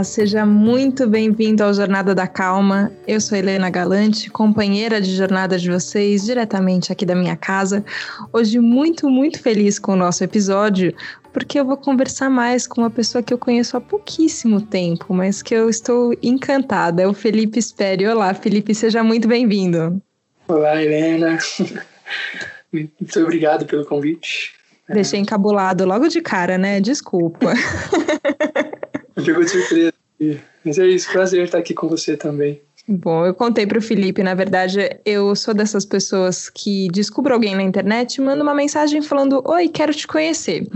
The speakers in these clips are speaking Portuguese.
Olá, seja muito bem-vindo ao Jornada da Calma. Eu sou Helena Galante, companheira de jornada de vocês, diretamente aqui da minha casa. Hoje, muito, muito feliz com o nosso episódio, porque eu vou conversar mais com uma pessoa que eu conheço há pouquíssimo tempo, mas que eu estou encantada. É o Felipe Espere. Olá, Felipe, seja muito bem-vindo. Olá, Helena. Muito obrigado pelo convite. Deixei encabulado logo de cara, né? Desculpa. Pegou de surpresa. Mas é isso, prazer estar aqui com você também. Bom, eu contei para o Felipe, na verdade, eu sou dessas pessoas que descubro alguém na internet mando uma mensagem falando: Oi, quero te conhecer.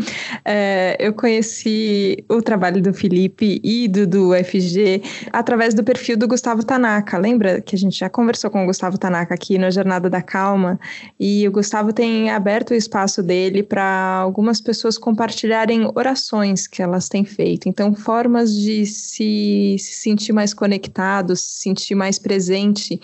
É, eu conheci o trabalho do Felipe e do, do UFG através do perfil do Gustavo Tanaka. Lembra que a gente já conversou com o Gustavo Tanaka aqui na Jornada da Calma? E o Gustavo tem aberto o espaço dele para algumas pessoas compartilharem orações que elas têm feito. Então, formas de se, se sentir mais conectados, se sentir mais mais presente.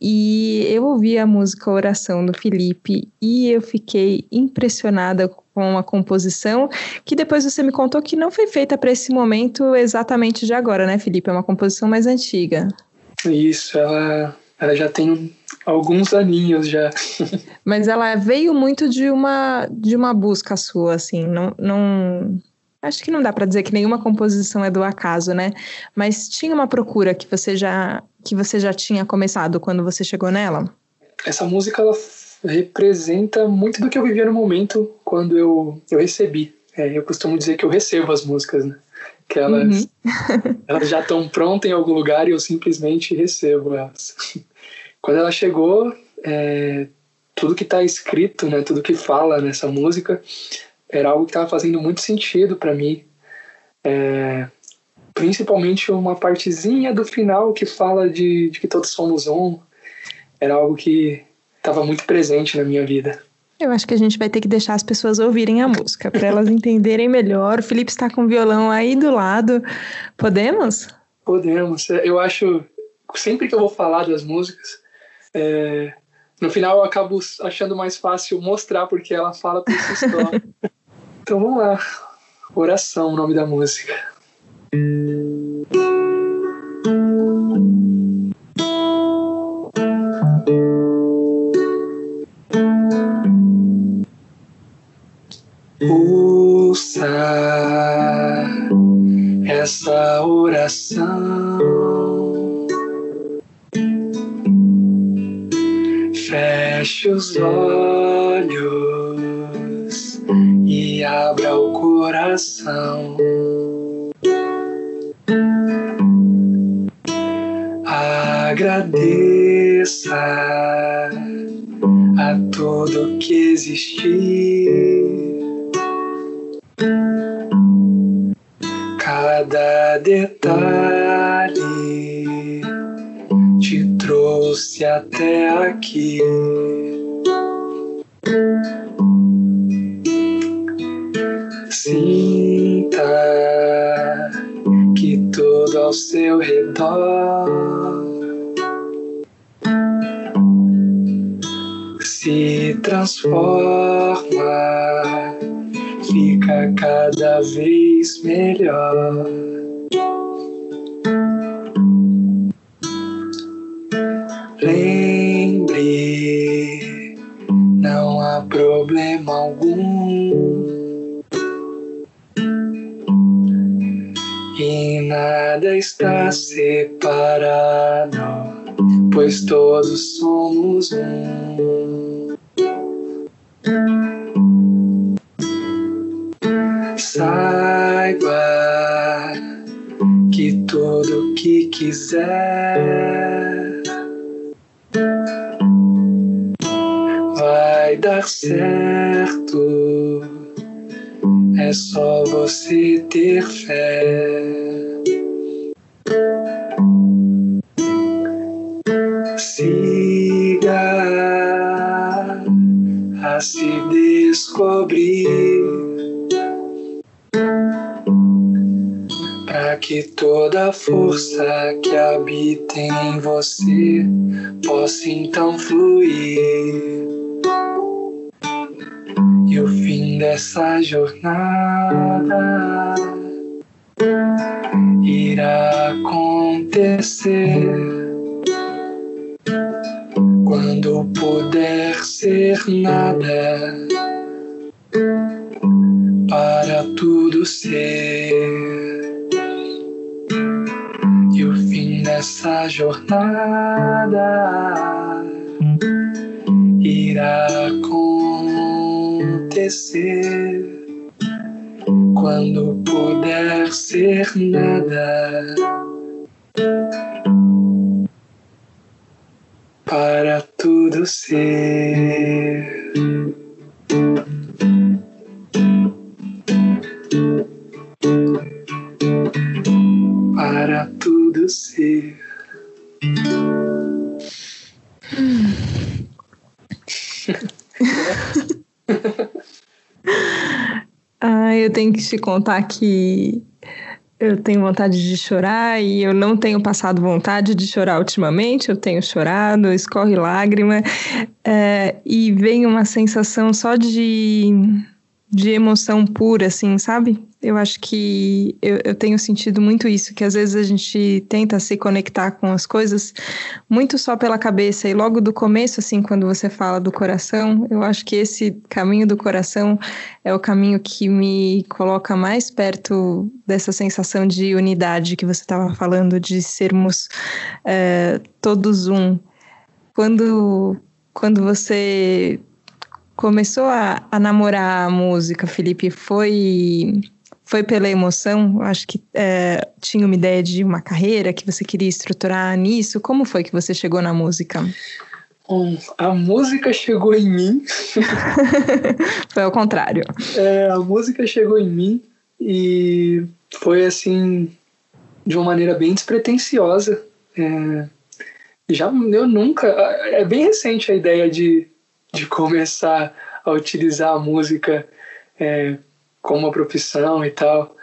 E eu ouvi a música Oração do Felipe e eu fiquei impressionada com a composição, que depois você me contou que não foi feita para esse momento exatamente de agora, né, Felipe? É uma composição mais antiga. Isso, ela, ela já tem alguns aninhos já. Mas ela veio muito de uma de uma busca sua, assim, não, não acho que não dá para dizer que nenhuma composição é do acaso, né? Mas tinha uma procura que você já que você já tinha começado quando você chegou nela? Essa música ela representa muito do que eu vivia no momento quando eu, eu recebi. É, eu costumo dizer que eu recebo as músicas, né? Que elas, uhum. elas já estão prontas em algum lugar e eu simplesmente recebo elas. Quando ela chegou, é, tudo que está escrito, né, tudo que fala nessa música, era algo que estava fazendo muito sentido para mim. É, principalmente uma partezinha do final que fala de, de que todos somos um. Era algo que estava muito presente na minha vida. Eu acho que a gente vai ter que deixar as pessoas ouvirem a música para elas entenderem melhor. O Felipe está com o violão aí do lado. Podemos? Podemos. Eu acho sempre que eu vou falar das músicas, é, no final eu acabo achando mais fácil mostrar porque ela fala por si só. então vamos lá. Oração, o nome da música. Ouça essa oração. Feche os olhos abra o coração. agradeça a tudo que existiu. Cada detalhe te trouxe até aqui. Ao seu redor se transforma, fica cada vez melhor. Lembre, não há problema algum. Está separado, pois todos somos um. Saiba que tudo que quiser vai dar certo. É só você ter fé. Se descobrir. que toda a força que habita em você possa então fluir. E o fim dessa jornada irá acontecer quando puder ser nada para tudo ser. E o fim dessa jornada irá acontecer. Quando puder ser nada para tudo ser. Para tudo ser. ah, eu tenho que te contar que eu tenho vontade de chorar e eu não tenho passado vontade de chorar ultimamente. Eu tenho chorado, escorre lágrima é, e vem uma sensação só de, de emoção pura, assim, sabe? Eu acho que eu, eu, tenho sentido muito isso, que às vezes a gente tenta se conectar com as coisas muito só pela cabeça, e logo do começo, assim, quando você fala do coração, eu acho que esse caminho do coração é o caminho que me coloca mais perto dessa sensação de unidade que você estava falando, de sermos é, todos um. Quando, quando você começou a, a namorar a música, Felipe, foi foi pela emoção? Acho que é, tinha uma ideia de uma carreira que você queria estruturar nisso. Como foi que você chegou na música? Bom, a música chegou em mim. foi ao contrário. É, a música chegou em mim e foi assim de uma maneira bem despretensiosa. É, já eu nunca. É bem recente a ideia de, de começar a utilizar a música é, como uma profissão e tal.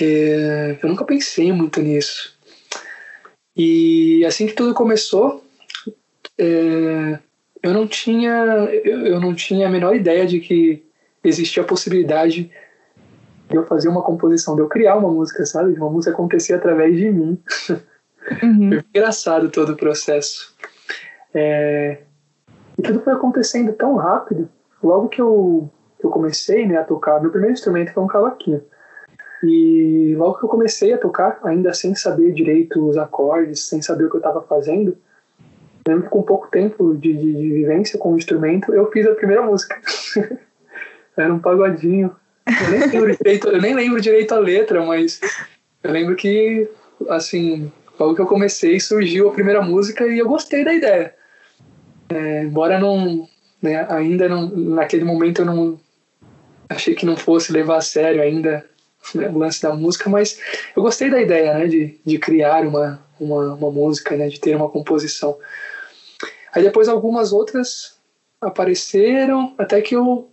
É, eu nunca pensei muito nisso. E assim que tudo começou, é, eu não tinha eu, eu, não tinha a menor ideia de que existia a possibilidade de eu fazer uma composição, de eu criar uma música, sabe? De uma música acontecer através de mim. Uhum. Foi engraçado todo o processo. É, e tudo foi acontecendo tão rápido. Logo que eu eu comecei né, a tocar, meu primeiro instrumento foi um cavaquinho. E logo que eu comecei a tocar, ainda sem saber direito os acordes, sem saber o que eu estava fazendo, lembro que com pouco tempo de, de, de, vivência com o instrumento, eu fiz a primeira música. Era um pagodinho. Eu nem, lembro direito, eu nem lembro direito a letra, mas eu lembro que, assim, logo que eu comecei, surgiu a primeira música e eu gostei da ideia. É, embora não, né, ainda não, naquele momento eu não, achei que não fosse levar a sério ainda né, o lance da música, mas eu gostei da ideia, né, de, de criar uma, uma, uma música, né, de ter uma composição. Aí depois algumas outras apareceram, até que eu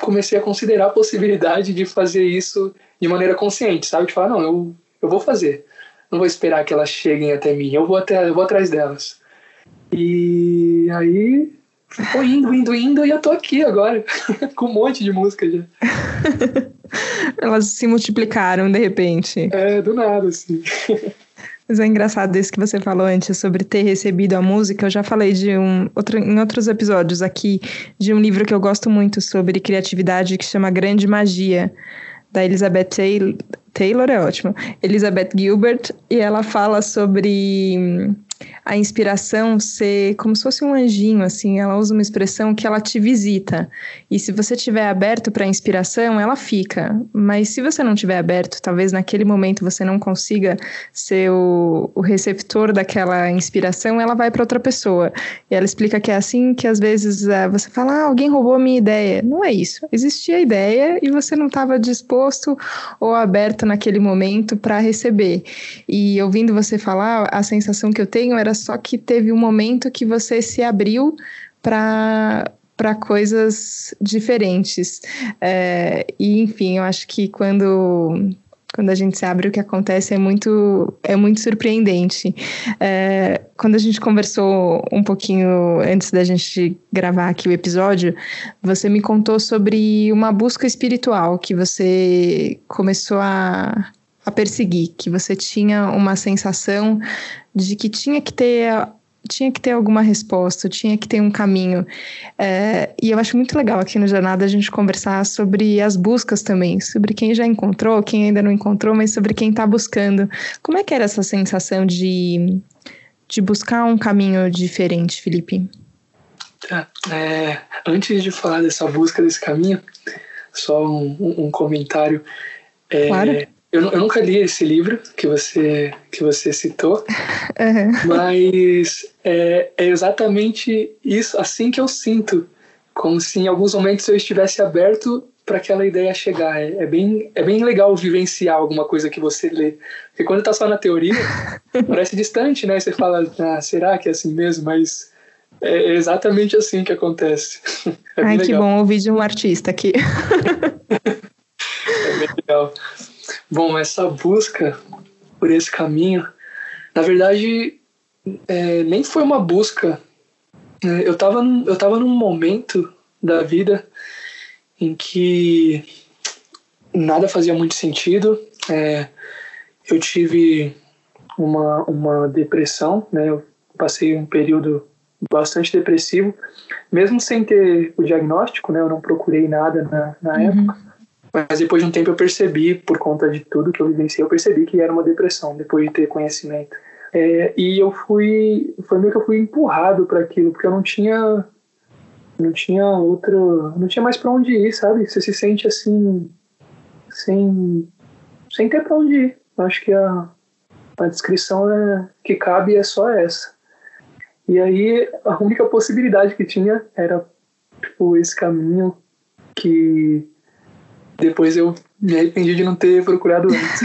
comecei a considerar a possibilidade de fazer isso de maneira consciente, sabe? De falar, não, eu, eu vou fazer. Não vou esperar que elas cheguem até mim, eu vou, até, eu vou atrás delas. E aí foi indo, indo, indo, e eu tô aqui agora, com um monte de música já. Elas se multiplicaram de repente. É, do nada, assim. Mas é engraçado isso que você falou antes sobre ter recebido a música. Eu já falei de um outro, em outros episódios aqui de um livro que eu gosto muito sobre criatividade que chama Grande Magia, da Elizabeth Taylor. Taylor é ótimo. Elizabeth Gilbert, e ela fala sobre a inspiração ser como se fosse um anjinho, assim, ela usa uma expressão que ela te visita. E se você estiver aberto para a inspiração, ela fica. Mas se você não estiver aberto, talvez naquele momento você não consiga ser o, o receptor daquela inspiração, ela vai para outra pessoa. E ela explica que é assim que às vezes é, você fala, ah, alguém roubou minha ideia. Não é isso. Existia a ideia e você não estava disposto ou aberto naquele momento para receber. E ouvindo você falar, a sensação que eu tenho era só que teve um momento que você se abriu para para coisas diferentes. É, e, enfim, eu acho que quando, quando a gente se abre, o que acontece é muito, é muito surpreendente. É, quando a gente conversou um pouquinho antes da gente gravar aqui o episódio, você me contou sobre uma busca espiritual que você começou a a perseguir, que você tinha uma sensação de que tinha que ter tinha que ter alguma resposta, tinha que ter um caminho. É, e eu acho muito legal aqui no Jornada a gente conversar sobre as buscas também, sobre quem já encontrou, quem ainda não encontrou, mas sobre quem está buscando. Como é que era essa sensação de, de buscar um caminho diferente, Felipe? Tá. É, antes de falar dessa busca desse caminho, só um, um comentário. É, claro. Eu, eu, nunca li esse livro que você, que você citou, uhum. mas é, é, exatamente isso, assim que eu sinto, como se em alguns momentos eu estivesse aberto para aquela ideia chegar. É, é, bem, é bem legal vivenciar alguma coisa que você lê, porque quando está só na teoria, parece distante, né? Você fala, ah, será que é assim mesmo? Mas é exatamente assim que acontece. É Ai, que bom ouvir de um artista aqui. é bem legal. Bom, essa busca por esse caminho, na verdade, é, nem foi uma busca. É, eu estava eu tava num momento da vida em que nada fazia muito sentido. É, eu tive uma, uma depressão, né? Eu passei um período bastante depressivo, mesmo sem ter o diagnóstico, né? Eu não procurei nada na, na uhum. época. Mas depois de um tempo eu percebi, por conta de tudo que eu vivenciei, eu percebi que era uma depressão, depois de ter conhecimento. É, e eu fui, foi meio que eu fui empurrado para aquilo, porque eu não tinha, não tinha outro, não tinha mais para onde ir, sabe? Você se sente assim, sem, sem ter para onde ir. Eu acho que a, a descrição é, que cabe é só essa. E aí a única possibilidade que tinha era tipo, esse caminho que depois eu me arrependi de não ter procurado antes.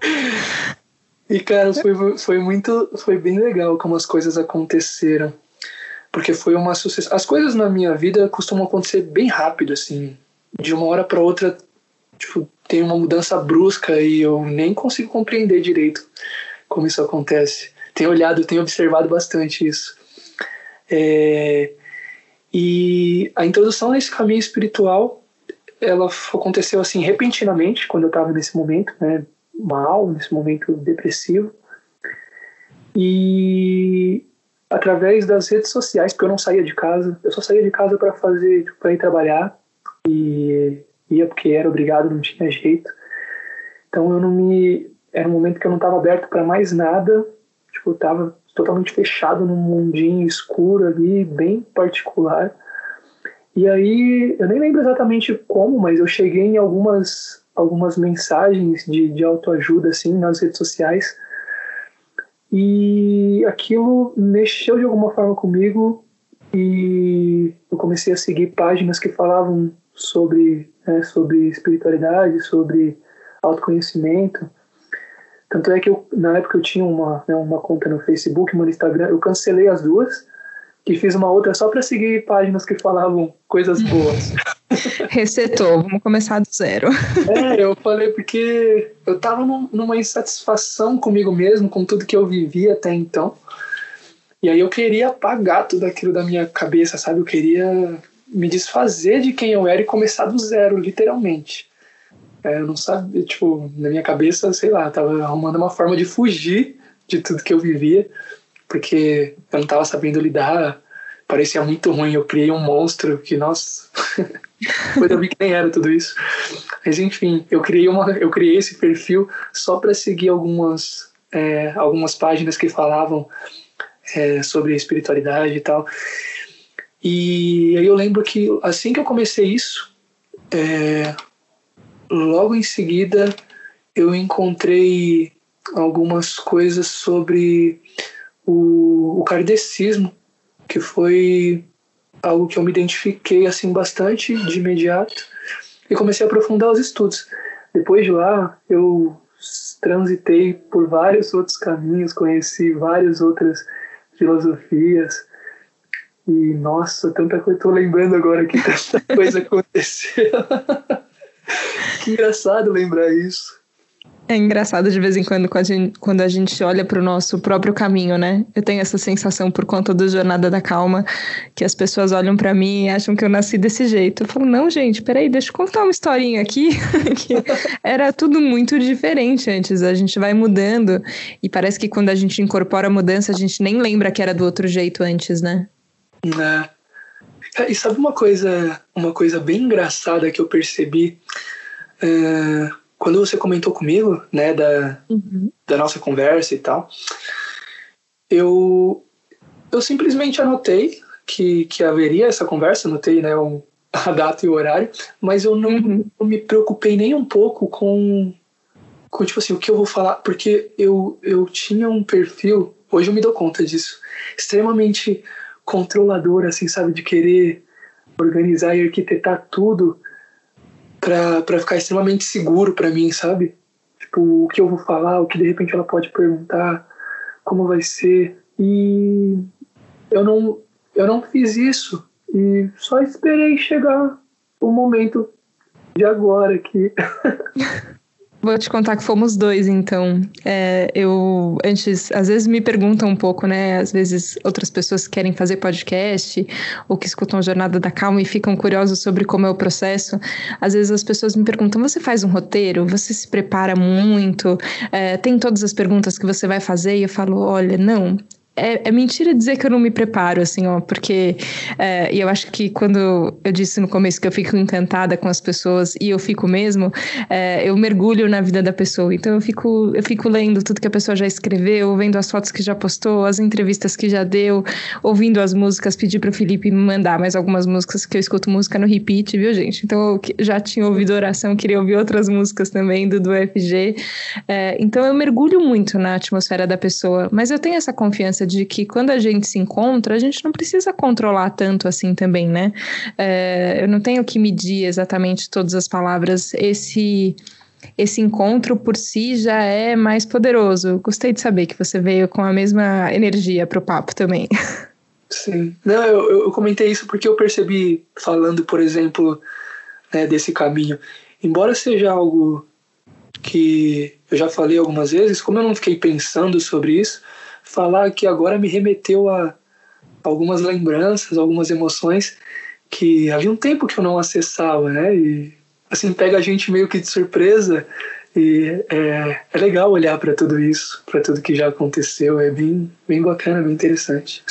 e, cara, foi, foi muito. Foi bem legal como as coisas aconteceram. Porque foi uma sucessão. As coisas na minha vida costumam acontecer bem rápido, assim. De uma hora para outra, tipo, tem uma mudança brusca e eu nem consigo compreender direito como isso acontece. Tenho olhado, tenho observado bastante isso. É, e a introdução a esse caminho espiritual ela aconteceu assim repentinamente quando eu estava nesse momento, né, mal, nesse momento depressivo. E através das redes sociais, porque eu não saía de casa, eu só saía de casa para fazer, tipo, para ir trabalhar e ia porque era obrigado, não tinha jeito. Então eu não me era um momento que eu não estava aberto para mais nada, tipo, eu tava totalmente fechado num mundinho escuro ali, bem particular. E aí, eu nem lembro exatamente como, mas eu cheguei em algumas, algumas mensagens de, de autoajuda, assim, nas redes sociais. E aquilo mexeu de alguma forma comigo e eu comecei a seguir páginas que falavam sobre, né, sobre espiritualidade, sobre autoconhecimento. Tanto é que eu, na época eu tinha uma, né, uma conta no Facebook, uma no Instagram, eu cancelei as duas e fiz uma outra só para seguir páginas que falavam coisas boas. Resetou, vamos começar do zero. É, eu falei porque eu tava num, numa insatisfação comigo mesmo, com tudo que eu vivia até então. E aí eu queria apagar tudo aquilo da minha cabeça, sabe? Eu queria me desfazer de quem eu era e começar do zero, literalmente. É, eu não sabia, tipo, na minha cabeça, sei lá, tava arrumando uma forma de fugir de tudo que eu vivia porque eu não estava sabendo lidar, parecia muito ruim. Eu criei um monstro que, nossa, depois eu vi que nem era tudo isso. Mas enfim, eu criei, uma, eu criei esse perfil só para seguir algumas, é, algumas páginas que falavam é, sobre espiritualidade e tal. E aí eu lembro que assim que eu comecei isso, é, logo em seguida eu encontrei algumas coisas sobre o, o kardecismo, que foi algo que eu me identifiquei assim bastante de imediato e comecei a aprofundar os estudos. Depois de lá, eu transitei por vários outros caminhos, conheci várias outras filosofias. E nossa, tanta coisa, tô lembrando agora que tanta coisa aconteceu. que engraçado lembrar isso. É engraçado de vez em quando quando a gente olha para o nosso próprio caminho, né? Eu tenho essa sensação por conta do Jornada da Calma, que as pessoas olham para mim e acham que eu nasci desse jeito. Eu falo, não, gente, peraí, deixa eu contar uma historinha aqui, que era tudo muito diferente antes. A gente vai mudando e parece que quando a gente incorpora a mudança, a gente nem lembra que era do outro jeito antes, né? É. E sabe uma coisa, uma coisa bem engraçada que eu percebi? É quando você comentou comigo, né, da, uhum. da nossa conversa e tal, eu, eu simplesmente anotei que, que haveria essa conversa, anotei, né, um, a data e o horário, mas eu não, uhum. não me preocupei nem um pouco com, com, tipo assim, o que eu vou falar, porque eu, eu tinha um perfil, hoje eu me dou conta disso, extremamente controlador, assim, sabe, de querer organizar e arquitetar tudo para ficar extremamente seguro para mim, sabe? Tipo, o que eu vou falar, o que de repente ela pode perguntar, como vai ser. E eu não, eu não fiz isso e só esperei chegar o momento de agora que Vou te contar que fomos dois, então. É, eu antes, às vezes me perguntam um pouco, né? Às vezes outras pessoas querem fazer podcast ou que escutam Jornada da Calma e ficam curiosos sobre como é o processo. Às vezes as pessoas me perguntam: você faz um roteiro? Você se prepara muito? É, tem todas as perguntas que você vai fazer? E eu falo: olha, não é, é, mentira dizer que eu não me preparo, assim, ó, porque é, eu acho que quando eu disse no começo que eu fico encantada com as pessoas e eu fico mesmo, é, eu mergulho na vida da pessoa. Então eu fico, eu fico lendo tudo que a pessoa já escreveu, vendo as fotos que já postou, as entrevistas que já deu, ouvindo as músicas, pedi para o Felipe me mandar mais algumas músicas que eu escuto música no repeat, viu, gente? Então eu já tinha ouvido oração, queria ouvir outras músicas também do, do FG. É, então eu mergulho muito na atmosfera da pessoa, mas eu tenho essa confiança de que quando a gente se encontra, a gente não precisa controlar tanto assim também, né? É, eu não tenho que medir exatamente todas as palavras. Esse esse encontro por si já é mais poderoso. Gostei de saber que você veio com a mesma energia para o papo também. Sim. Não, eu, eu comentei isso porque eu percebi, falando, por exemplo, né, desse caminho. Embora seja algo que eu já falei algumas vezes, como eu não fiquei pensando sobre isso, falar que agora me remeteu a algumas lembranças, algumas emoções que havia um tempo que eu não acessava, né? E assim pega a gente meio que de surpresa e é, é legal olhar para tudo isso, para tudo que já aconteceu, é bem, bem bacana, bem interessante.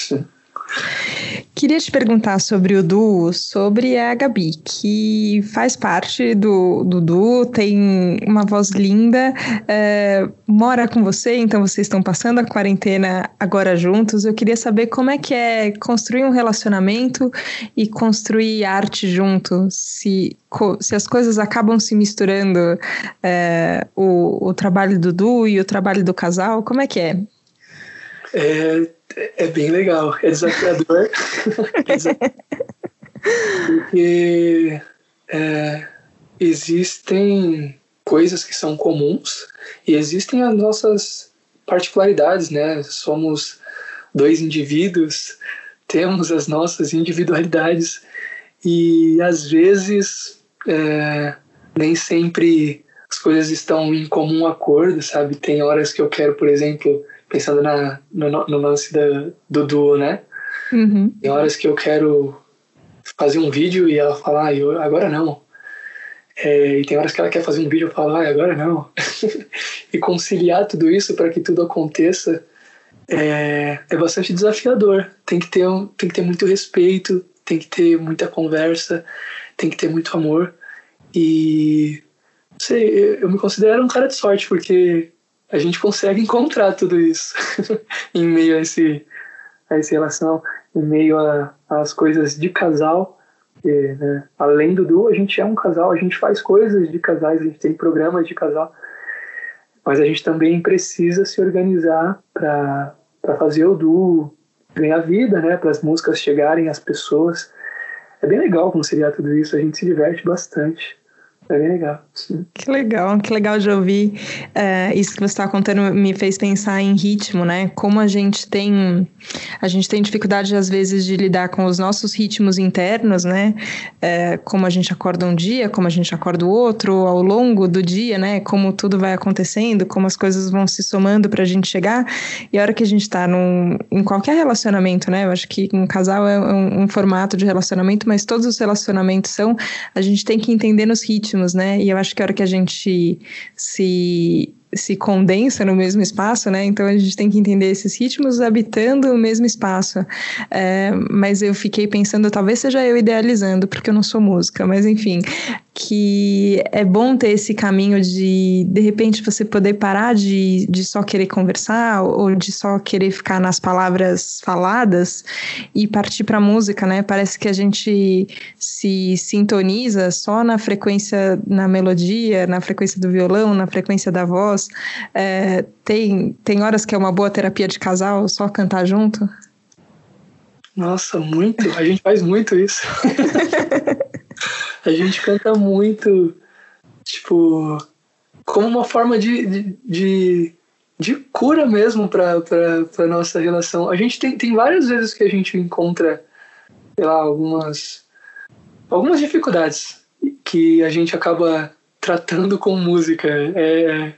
Queria te perguntar sobre o duo, sobre a Gabi, que faz parte do, do duo, tem uma voz linda, é, mora com você, então vocês estão passando a quarentena agora juntos. Eu queria saber como é que é construir um relacionamento e construir arte junto, se, se as coisas acabam se misturando, é, o, o trabalho do duo e o trabalho do casal, como é que é? É, é bem legal, é desafiador. Porque é, existem coisas que são comuns e existem as nossas particularidades, né? Somos dois indivíduos, temos as nossas individualidades e às vezes é, nem sempre as coisas estão em comum acordo, sabe? Tem horas que eu quero, por exemplo, pensando na, no, no lance da, do duo, né? Uhum. Tem horas que eu quero fazer um vídeo e ela fala, ah, eu, agora não. É, e tem horas que ela quer fazer um vídeo e eu falo, ah, agora não. e conciliar tudo isso para que tudo aconteça é, é bastante desafiador. Tem que, ter, tem que ter muito respeito, tem que ter muita conversa, tem que ter muito amor. E sei, eu me considero um cara de sorte, porque a gente consegue encontrar tudo isso em meio a esse a essa relação, em meio às coisas de casal. E, né, além do duo, a gente é um casal, a gente faz coisas de casais, a gente tem programas de casal, mas a gente também precisa se organizar para fazer o duo ganhar vida, né, para as músicas chegarem às pessoas. É bem legal conciliar tudo isso, a gente se diverte bastante. É legal. Que legal, que legal de ouvir. É, isso que você está contando me fez pensar em ritmo, né? Como a gente tem a gente tem dificuldade às vezes de lidar com os nossos ritmos internos, né? É, como a gente acorda um dia, como a gente acorda o outro, ao longo do dia, né? Como tudo vai acontecendo, como as coisas vão se somando para a gente chegar. E a hora que a gente está em qualquer relacionamento, né? Eu acho que um casal é um, um formato de relacionamento, mas todos os relacionamentos são. A gente tem que entender nos ritmos ritmos, né? E eu acho que a hora que a gente se se condensa no mesmo espaço, né? Então a gente tem que entender esses ritmos habitando o mesmo espaço. É, mas eu fiquei pensando, talvez seja eu idealizando, porque eu não sou música, mas enfim, que é bom ter esse caminho de, de repente, você poder parar de, de só querer conversar ou de só querer ficar nas palavras faladas e partir para a música, né? Parece que a gente se sintoniza só na frequência, na melodia, na frequência do violão, na frequência da voz. É, tem, tem horas que é uma boa terapia de casal só cantar junto? Nossa, muito. A gente faz muito isso. a gente canta muito, tipo, como uma forma de, de, de, de cura mesmo para nossa relação. A gente tem, tem várias vezes que a gente encontra, sei lá, algumas, algumas dificuldades que a gente acaba tratando com música. É,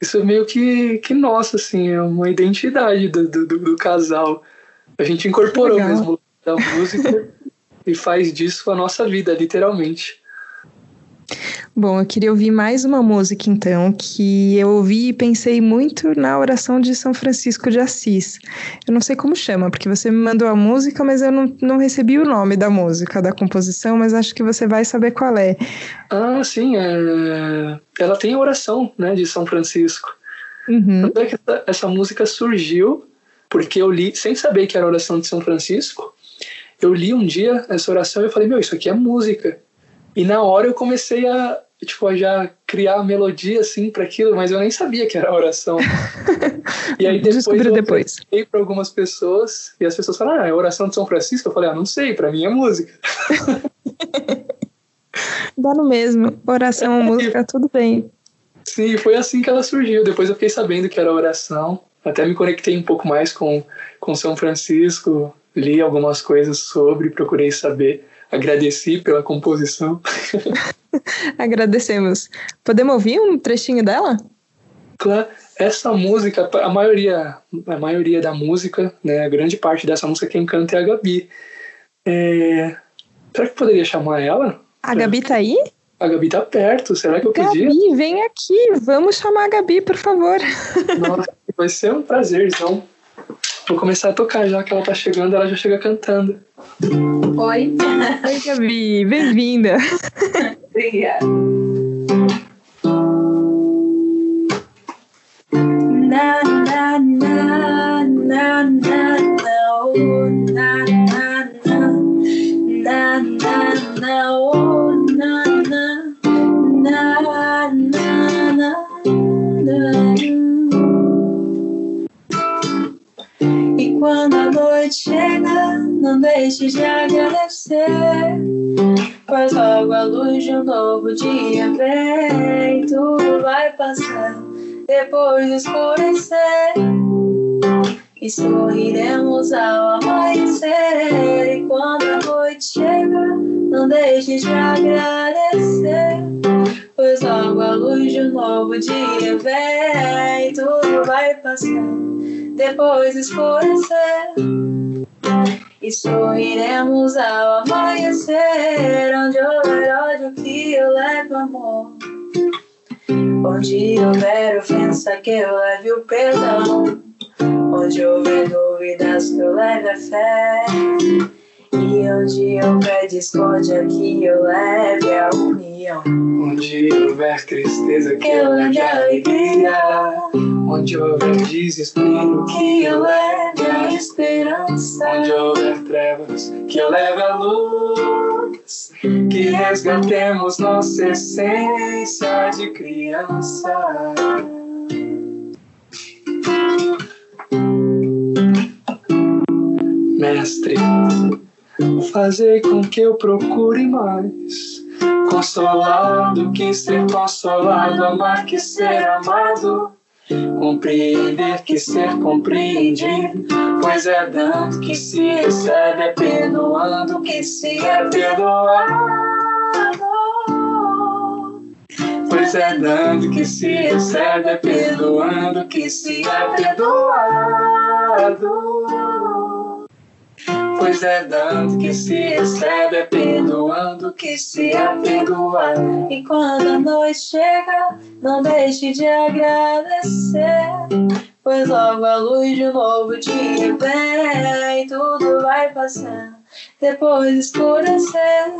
isso é meio que, que nossa, assim, é uma identidade do, do, do casal. A gente incorporou mesmo da música e faz disso a nossa vida, literalmente. Bom, eu queria ouvir mais uma música então, que eu ouvi e pensei muito na oração de São Francisco de Assis. Eu não sei como chama, porque você me mandou a música, mas eu não, não recebi o nome da música, da composição, mas acho que você vai saber qual é. Ah, sim, é... ela tem a oração né, de São Francisco. Uhum. Essa, essa música surgiu porque eu li, sem saber que era a oração de São Francisco, eu li um dia essa oração e eu falei, meu, isso aqui é música. E na hora eu comecei a, tipo, a já criar melodia, assim, para aquilo, mas eu nem sabia que era oração. e aí depois Descobriu eu depois. para algumas pessoas, e as pessoas falaram, ah, é oração de São Francisco? Eu falei, ah, não sei, para mim é música. Dá no mesmo, oração, música, tudo bem. Sim, foi assim que ela surgiu. Depois eu fiquei sabendo que era oração. Até me conectei um pouco mais com, com São Francisco, li algumas coisas sobre, procurei saber. Agradeci pela composição. Agradecemos. Podemos ouvir um trechinho dela? Claro. Essa música, a maioria, a maioria da música, né, a grande parte dessa música quem canta é a Gabi. É... Será que poderia chamar ela? A Gabi tá aí? A Gabi tá perto, será que eu podia? Gabi, vem aqui, vamos chamar a Gabi, por favor. Nossa, vai ser um prazer, então. Vou começar a tocar já que ela tá chegando, ela já chega cantando. Oi. Oi, Gabi, bem-vinda. Obrigada. Quando a noite chega, não deixe de agradecer. Pois logo a luz de um novo dia vem, tudo vai passar depois de escurecer. E sorriremos ao amanhecer. E quando a noite chega, não deixe de agradecer. Pois logo a luz de um novo dia vem, tudo vai passar depois de escurecer. E sorriremos ao amanhecer, onde houver ódio que eu levo amor. Onde houver ofensa que eu leve o perdão. Onde houver dúvidas que eu leve a fé. E onde houver discórdia que eu leve a união. Onde houver tristeza que eu leve a alegria. Onde houver desespero que eu leve a esperança. Onde houver trevas que eu leve a luz. Que resgatemos nossa essência de criança. Mestre, fazer com que eu procure mais Consolado, que ser consolado, amar que ser amado. Compreender que ser compreendido, pois é dando que se recebe, é perdoando que se é perdoado. Pois é dando que se recebe, é perdoando que se é perdoado. Pois é dando que se recebe, é perdoando que se é perdoado. E quando a noite chega, não deixe de agradecer. Pois logo a luz de um novo dia vem, tudo vai passando, depois escurecer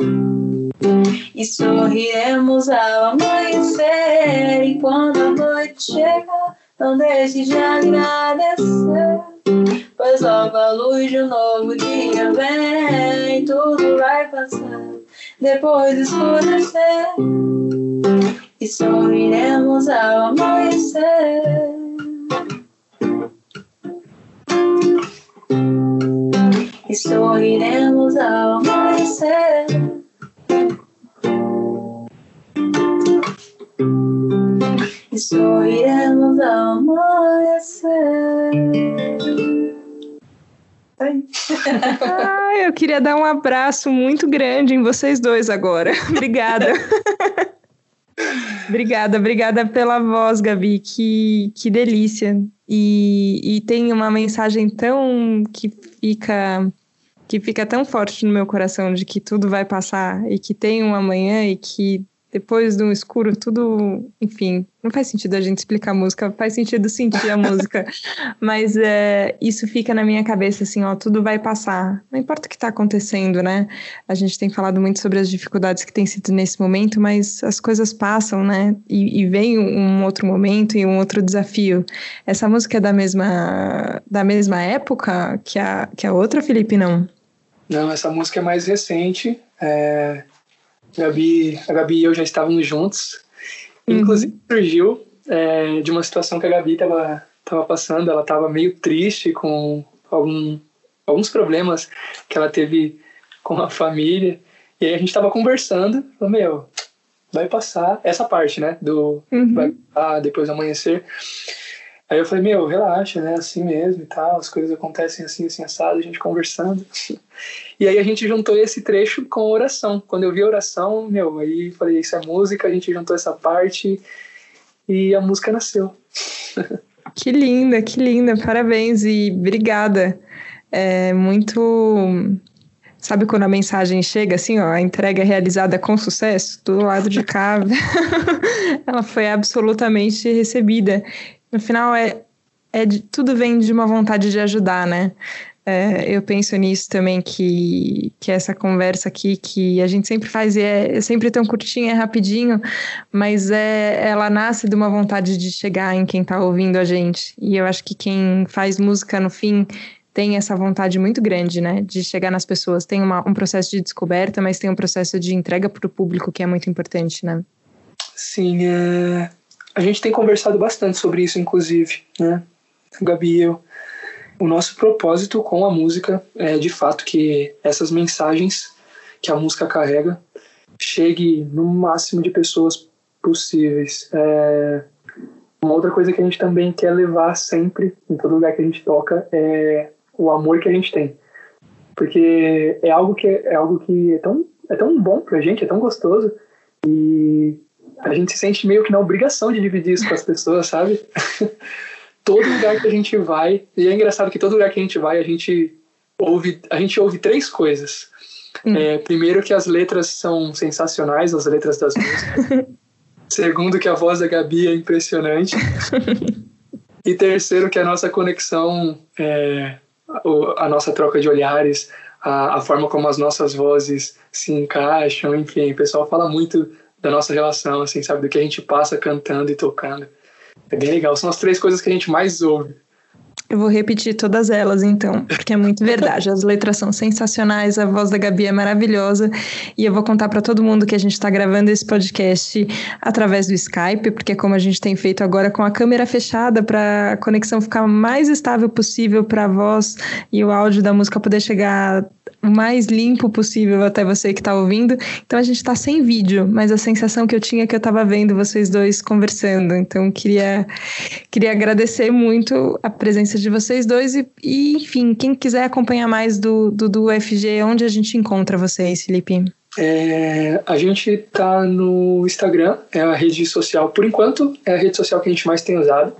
e sorriremos ao amanhecer. E quando a noite chega, não deixe de agradecer. Pois logo a luz de um novo dia vem, tudo vai passar, depois escurecer. E sorriremos ao amanhecer. E sorriremos ah, eu queria dar um abraço muito grande em vocês dois agora. Obrigada. obrigada, obrigada pela voz, Gabi. Que, que delícia. E, e tem uma mensagem tão que fica que fica tão forte no meu coração de que tudo vai passar e que tem um amanhã e que depois do escuro, tudo, enfim, não faz sentido a gente explicar a música, faz sentido sentir a música, mas é, isso fica na minha cabeça assim, ó, tudo vai passar, não importa o que está acontecendo, né? A gente tem falado muito sobre as dificuldades que tem sido nesse momento, mas as coisas passam, né? E, e vem um outro momento e um outro desafio. Essa música é da mesma, da mesma época que a, que a outra, Felipe, não? Não, essa música é mais recente, é a Gabi, a Gabi e eu já estávamos juntos. Uhum. Inclusive surgiu é, de uma situação que a Gabi estava tava passando. Ela estava meio triste com algum, alguns problemas que ela teve com a família. E aí a gente estava conversando. Falou, meu, vai passar essa parte, né? Do uhum. vai passar depois do amanhecer. Aí eu falei, meu, relaxa, né? Assim mesmo e tal, as coisas acontecem assim, assim, assado, a gente conversando. E aí a gente juntou esse trecho com oração. Quando eu vi a oração, meu, aí falei, isso é música, a gente juntou essa parte e a música nasceu. Que linda, que linda, parabéns e obrigada. É muito. Sabe quando a mensagem chega assim, ó, a entrega é realizada com sucesso? Do lado de cá, ela foi absolutamente recebida. No final, é, é de, tudo vem de uma vontade de ajudar, né? É, eu penso nisso também, que, que essa conversa aqui, que a gente sempre faz, e é, é sempre tão curtinha, é rapidinho, mas é, ela nasce de uma vontade de chegar em quem está ouvindo a gente. E eu acho que quem faz música, no fim, tem essa vontade muito grande, né, de chegar nas pessoas. Tem uma, um processo de descoberta, mas tem um processo de entrega para o público que é muito importante, né? Sim, é... a gente tem conversado bastante sobre isso, inclusive, né, Gabi e eu. O nosso propósito com a música é de fato que essas mensagens que a música carrega chegue no máximo de pessoas possíveis. É, uma outra coisa que a gente também quer levar sempre em todo lugar que a gente toca é o amor que a gente tem, porque é algo que é, é algo que é tão é tão bom pra gente, é tão gostoso e a gente se sente meio que na obrigação de dividir isso com as pessoas, sabe? todo lugar que a gente vai, e é engraçado que todo lugar que a gente vai, a gente ouve, a gente ouve três coisas. Hum. É, primeiro que as letras são sensacionais, as letras das músicas. Segundo que a voz da Gabi é impressionante. e terceiro que a nossa conexão, é, a nossa troca de olhares, a, a forma como as nossas vozes se encaixam, enfim, o pessoal fala muito da nossa relação, assim, sabe, do que a gente passa cantando e tocando. É bem legal. São as três coisas que a gente mais ouve. Eu vou repetir todas elas, então, porque é muito verdade. As letras são sensacionais, a voz da Gabi é maravilhosa. E eu vou contar para todo mundo que a gente está gravando esse podcast através do Skype, porque é como a gente tem feito agora com a câmera fechada, para a conexão ficar mais estável possível, para a voz e o áudio da música poder chegar o mais limpo possível até você que está ouvindo. Então a gente está sem vídeo, mas a sensação que eu tinha é que eu estava vendo vocês dois conversando. Então queria queria agradecer muito a presença de vocês dois e, e enfim, quem quiser acompanhar mais do, do, do UFG, onde a gente encontra vocês, Felipe? É, a gente está no Instagram, é a rede social, por enquanto, é a rede social que a gente mais tem usado.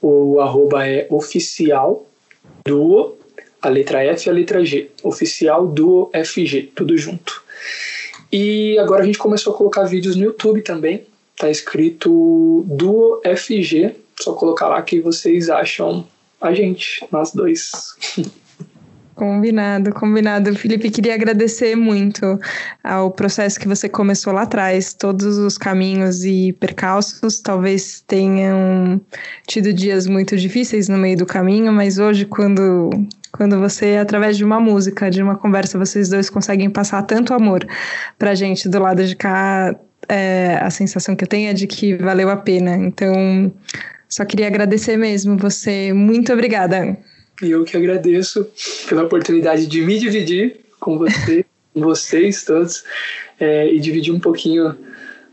O arroba é oficial duo, a letra F e a letra G. Oficial duo FG, tudo junto. E agora a gente começou a colocar vídeos no YouTube também. Tá escrito duo FG, só colocar lá que vocês acham a gente, nós dois. Combinado, combinado. Felipe, queria agradecer muito ao processo que você começou lá atrás. Todos os caminhos e percalços talvez tenham tido dias muito difíceis no meio do caminho, mas hoje, quando, quando você, através de uma música, de uma conversa, vocês dois conseguem passar tanto amor pra gente do lado de cá, é, a sensação que eu tenho é de que valeu a pena. Então, só queria agradecer mesmo você. Muito obrigada. E eu que agradeço pela oportunidade de me dividir com você, com vocês todos, é, e dividir um pouquinho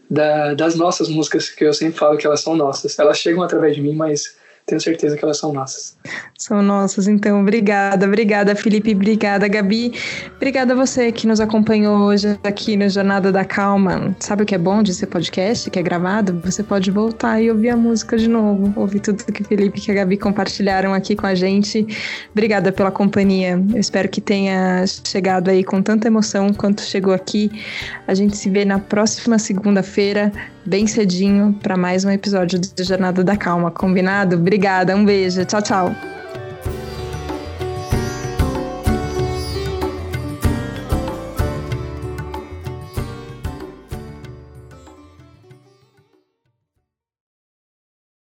da, das nossas músicas, que eu sempre falo que elas são nossas. Elas chegam através de mim, mas tenho certeza que elas são nossas. São nossas, então. Obrigada, obrigada, Felipe, obrigada, Gabi. Obrigada a você que nos acompanhou hoje aqui no Jornada da Calma. Sabe o que é bom de ser podcast, que é gravado? Você pode voltar e ouvir a música de novo, ouvir tudo que o Felipe e a Gabi compartilharam aqui com a gente. Obrigada pela companhia. Eu espero que tenha chegado aí com tanta emoção quanto chegou aqui. A gente se vê na próxima segunda-feira bem cedinho para mais um episódio do Jornada da Calma, combinado? Obrigada, um beijo, tchau, tchau.